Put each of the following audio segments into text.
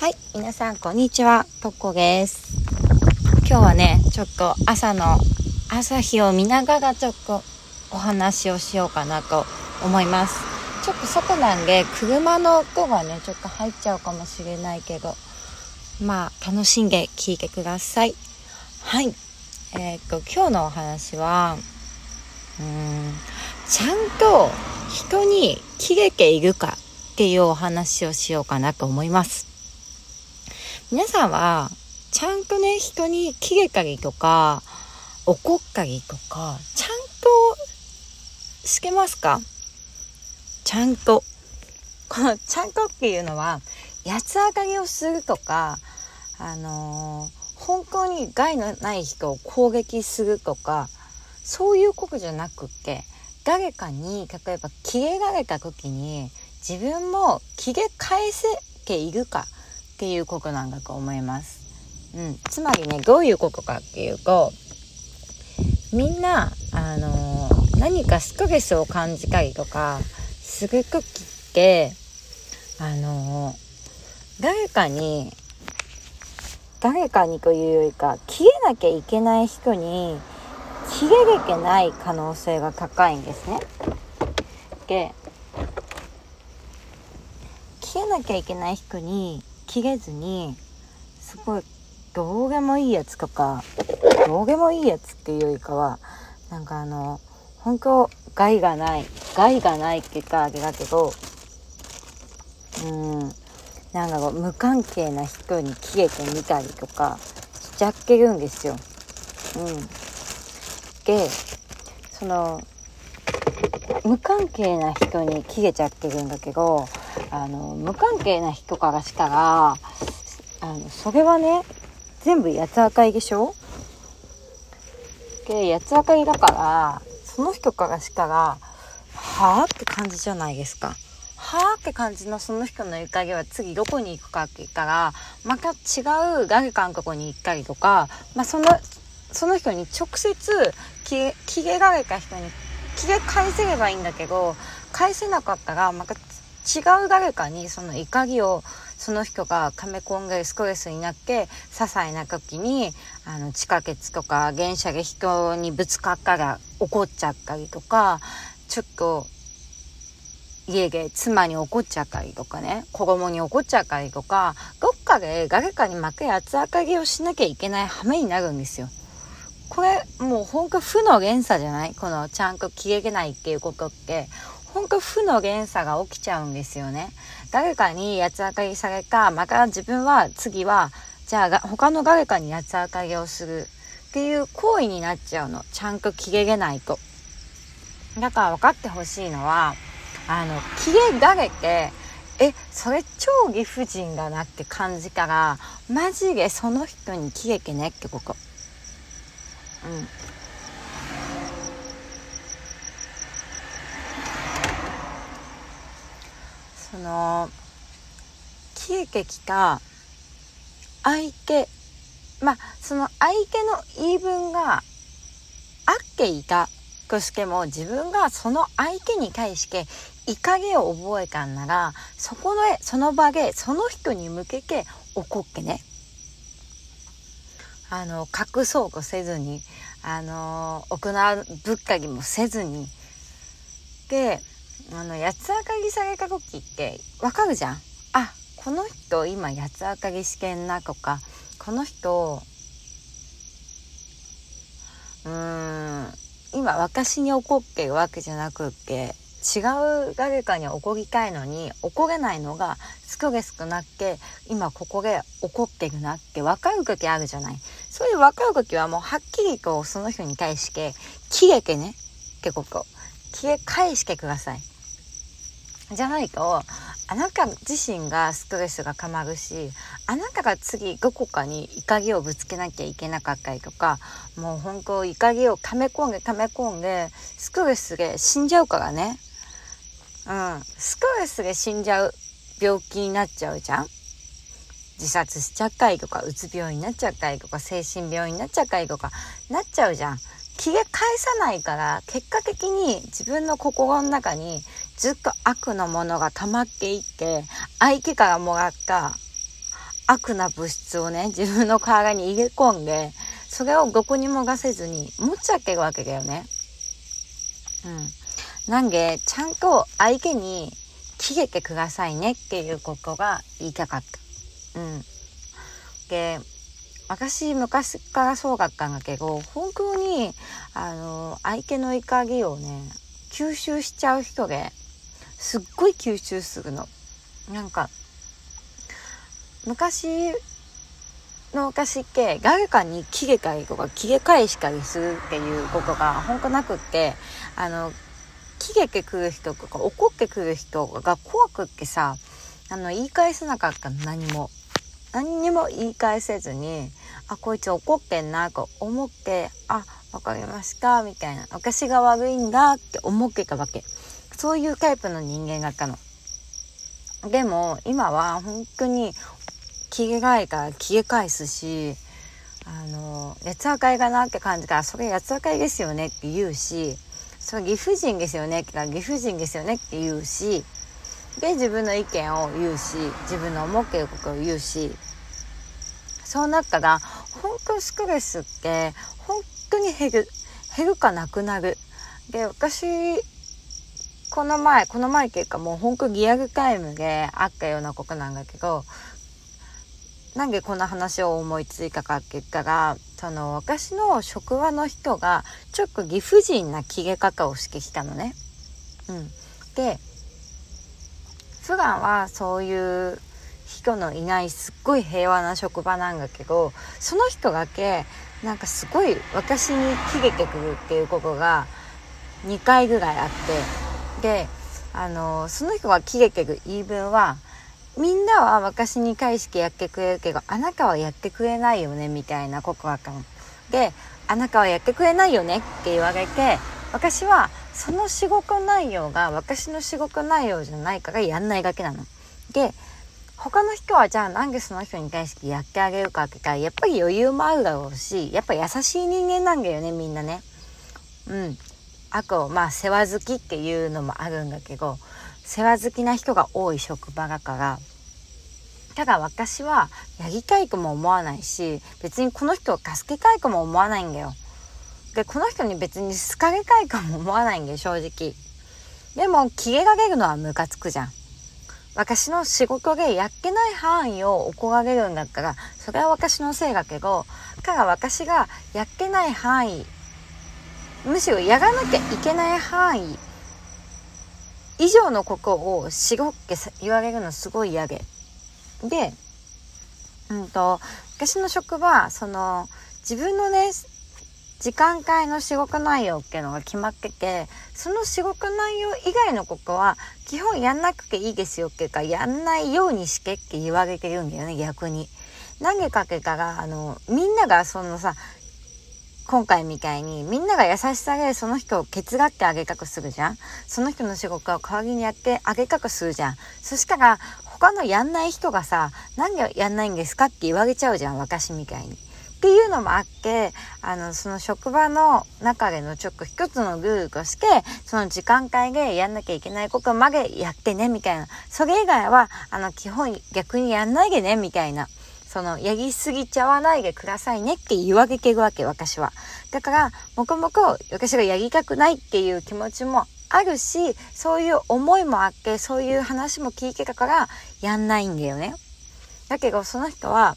はい、皆さんこんにちは、とっこです。今日はね、ちょっと朝の朝日を見ながらちょっとお話をしようかなと思います。ちょっと外なんで車の音がね、ちょっと入っちゃうかもしれないけど、まあ楽しんで聞いてください。はい。えーっと、今日のお話は、うーん、ちゃんと人に切れているかっていうお話をしようかなと思います。皆さんは、ちゃんとね、人に切れたりとか、怒ったりとか、ちゃんとしてますか？ちゃんと。このちゃんとっていうのは、八つ当たりをするとか、あのー本当に害のない人を攻撃するとか、そういうことじゃなくて、誰かに、例えば、切れられた時に、自分も切れ返せているかっていうことなんだと思います。うん。つまりね、どういうことかっていうと、みんな、あのー何かストレスを感じたりとか、する時って、あのー誰かに、誰かにというよりか、切れなきゃいけない人に、切れれてない可能性が高いんですね。で、切れなきゃいけない人に切れずに、すごい、どうでもいいやつとか、どうでもいいやつっていうよりかは、なんかあの、本当害がない、害がないって言ったらあれだけど、うん、なんだろう、無関係な人に切れてみたりとかしちゃってるんですよ。うん。で、その、無関係な人に切れちゃってるんだけど、あの、無関係な人からしたら、あの、それはね、全部八つ当たりでしょ？で、八つ当たりだから、その人からしたら、はぁって感じじゃないですか。はぁって感じのその人の怒りは次どこに行くかって言ったら、また違う誰かのとこに行ったりとか、まあその、その人に直接切れ、切れられた人に切れ返せればいいんだけど、返せなかったら、また違う誰かにその怒りをその人が溜め込んでストレスになって、些細な時に、あの、地下鉄とか電車で人にぶつかったら怒っちゃったりとか、ちょっと、家で妻に怒っちゃったりとかね、子供に怒っちゃったりとか、どっかで誰かに負け八つ当たりをしなきゃいけない羽目になるんですよ。これ、もうほんと負の連鎖じゃない？このちゃんと切れれないっていうことって、ほんと負の連鎖が起きちゃうんですよね。誰かに八つ当たりされた、また自分は次は、じゃあ他の誰かに八つ当たりをするっていう行為になっちゃうの。ちゃんと切れれないと。だから分かってほしいのは、あの、切れられて、え、それ超理不尽だなって感じたら、マジでその人に切れてねってこと。うん。の、切れてきた相手、まあ、その相手の言い分があっていたとしても自分がその相手に対して怒りを覚えたんならそこのその場でその人に向けて怒ってね。あの隠そうとせずにあの行うぶっかりもせずに。であの八つ当たりされた時ってわかるじゃん。あこの人今八つ当たりしてんなとかこの人うん今私に怒ってるわけじゃなくって違う誰かに怒りたいのに怒れないのがストレスくなって今ここで怒ってるなって分かる時あるじゃない。そういう分かる時はもうはっきりとその人に対して切れてねってこと切れ返してください。じゃないとあなた自身がストレスが溜まるしあなたが次どこかに怒りをぶつけなきゃいけなかったりとかもう本当怒りを溜め込んで溜め込んでストレスで死んじゃうからね。うん。ストレスで死んじゃう病気になっちゃうじゃん。自殺しちゃったりとかうつ病になっちゃったりとか精神病になっちゃったりとかなっちゃうじゃん。気が返さないから結果的に自分の心の中にずっと悪のものが溜まっていって相手からもらった悪な物質をね、自分の体に入れ込んで、それをどこにもがせずに持っちゃってるわけだよね。うん。なんで、ちゃんと相手に切れてくださいねっていうことが言いたかった。うん。で、私昔からそうだったんだけど、本当に、あの、相手の怒りをね、吸収しちゃう人で、すっごい吸収するの。なんか、昔の昔って誰かに切れたりとか切れ返したりするっていうことが本当なくってあの切れてくる人とか怒ってくる人が怖くってさあの言い返せなかった何も。何にも言い返せずにあこいつ怒ってんなと思ってあわかりましたみたいな。私が悪いんだって思ってたわけ。そういうタイプの人間がったの。でも今は本当に気がないから消え返すしあの八つ赤いかなって感じからそれ八つ赤いですよねって言うしそれ岐阜人ですよねって言岐阜人ですよねって言うしで自分の意見を言うし自分の思っていることを言うしそうなったら本当にストレスって本当に減る減るかなくなる。で私この前この前っていうかもう本当リアルタイムであったようなことなんだけどなんでこんな話を思いついたかって言ったら、その私の職場の人がちょっと理不尽な切れ方をしてきたのね。うん。で、普段はそういう人のいないすっごい平和な職場なんだけど、その人だけなんかすごい私に切れてくるっていうことが2回ぐらいあって、で、あの、その人が切れてる言い分は、みんなは私に返してやってくれるけど、あなたはやってくれないよね、みたいな告白で、あなたはやってくれないよねって言われて、私はその仕事内容が私の仕事内容じゃないからやんないだけなの。で、他の人はじゃあなんでその人に対してやってあげるかって言ったら、やっぱり余裕もあるだろうし、やっぱ優しい人間なんだよね、みんなね。うん。あと、まあ、世話好きっていうのもあるんだけど、世話好きな人が多い職場だからただ私はやりたいとも思わないし別にこの人を助けたいとも思わないんだよ。でこの人に別に好かれたいかも思わないんだよ正直。でもキレが出るのはムカつくじゃん。私の仕事でやってない範囲を怒られるんだったらそれは私のせいだけどから私がやってない範囲むしろやらなきゃいけない範囲以上のことをしごって言われるのすごい嫌で。で、うんと、私の職場、その、自分のね、時間帯の仕事内容っていうのが決まってて、その仕事内容以外のことは、基本やんなくていいですよっていうか、やんないようにしてって言われてるんだよね、逆に。何でかけたら、あの、みんながそのさ、今回みたいにみんなが優しさでその人をケツがってあげたくするじゃんその人の仕事を代わりにやってあげたくするじゃんそしたら他のやんない人がさ何でやんないんですか？って言われちゃうじゃん私みたいに。っていうのもあって、あの、その職場の中でのちょっと一つのルールとして、その時間帯でやんなきゃいけないことまでやってね、みたいな。それ以外は、あの、基本逆にやんないでね、みたいな。その、やりすぎちゃわないでくださいねって言われてるわけ、私は。だから、もこもこ私がやりたくないっていう気持ちもあるし、そういう思いもあって、そういう話も聞いてたから、やんないんだよね。だけど、その人は、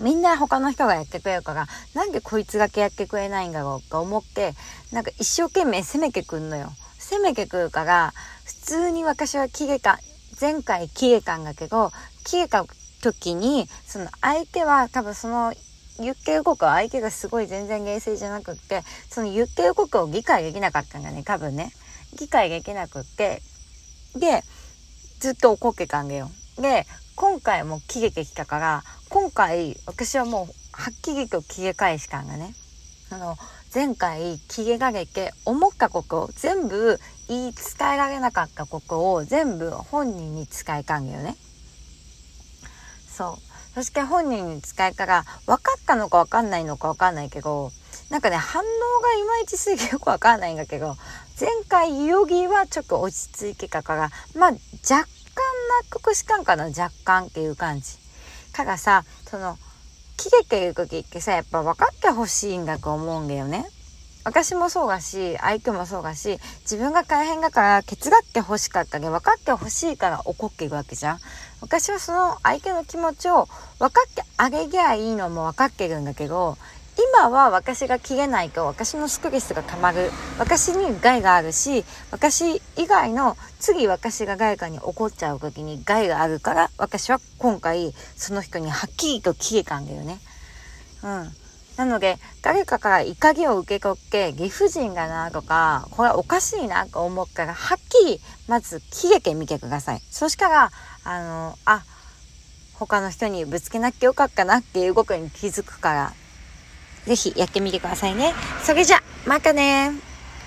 みんな他の人がやってくれるから、なんでこいつだけやってくれないんだろうか思って、なんか一生懸命攻めてくんのよ。攻めてくるから、普通に私は切れた、前回切れたんだけど、切れた時に、その相手は多分その言ってることは相手がすごい全然冷静じゃなくって、その言ってることを理解できなかったんだね、多分ね。理解できなくって、で、ずっと怒ってたんだよ。で、今回も切れてきたから、今回私はもうはっきりと切れ返したんだね。あの、前回切れられて思ったことを全部言い伝えられなかったことを全部本人に伝えたんだよね。そう。そして本人に使いから分かったのか分かんないのか分かんないけど、なんかね、反応がいまいちすぎよく分かんないんだけど、前回ヨギはちょっと落ち着いてたから、まあ若干納得したんかな、若干っていう感じ。からさ、その、喜劇言う時ってさ、やっぱ分かってほしいんだと思うんだよね。私もそうだし、相手もそうだし、自分が大変だから手伝って欲しかったで、分かってほしいから怒っているわけじゃん。私はその相手の気持ちを分かってあげりゃいいのも分かってるんだけど、今は私が切れないと私のストレスが溜まる。私に害があるし、私以外の次私が誰かに怒っちゃう時に害があるから、私は今回その人にはっきりと切れたんだよね。うん。なので、誰かから怒りを受け取って、理不尽だなとか、これおかしいなと思ったら、はっきり、まず、切れてみてください。そしたら、あの、あ、他の人にぶつけなきゃよかったなっていう動きに気づくから、ぜひやってみてくださいね。それじゃ、またね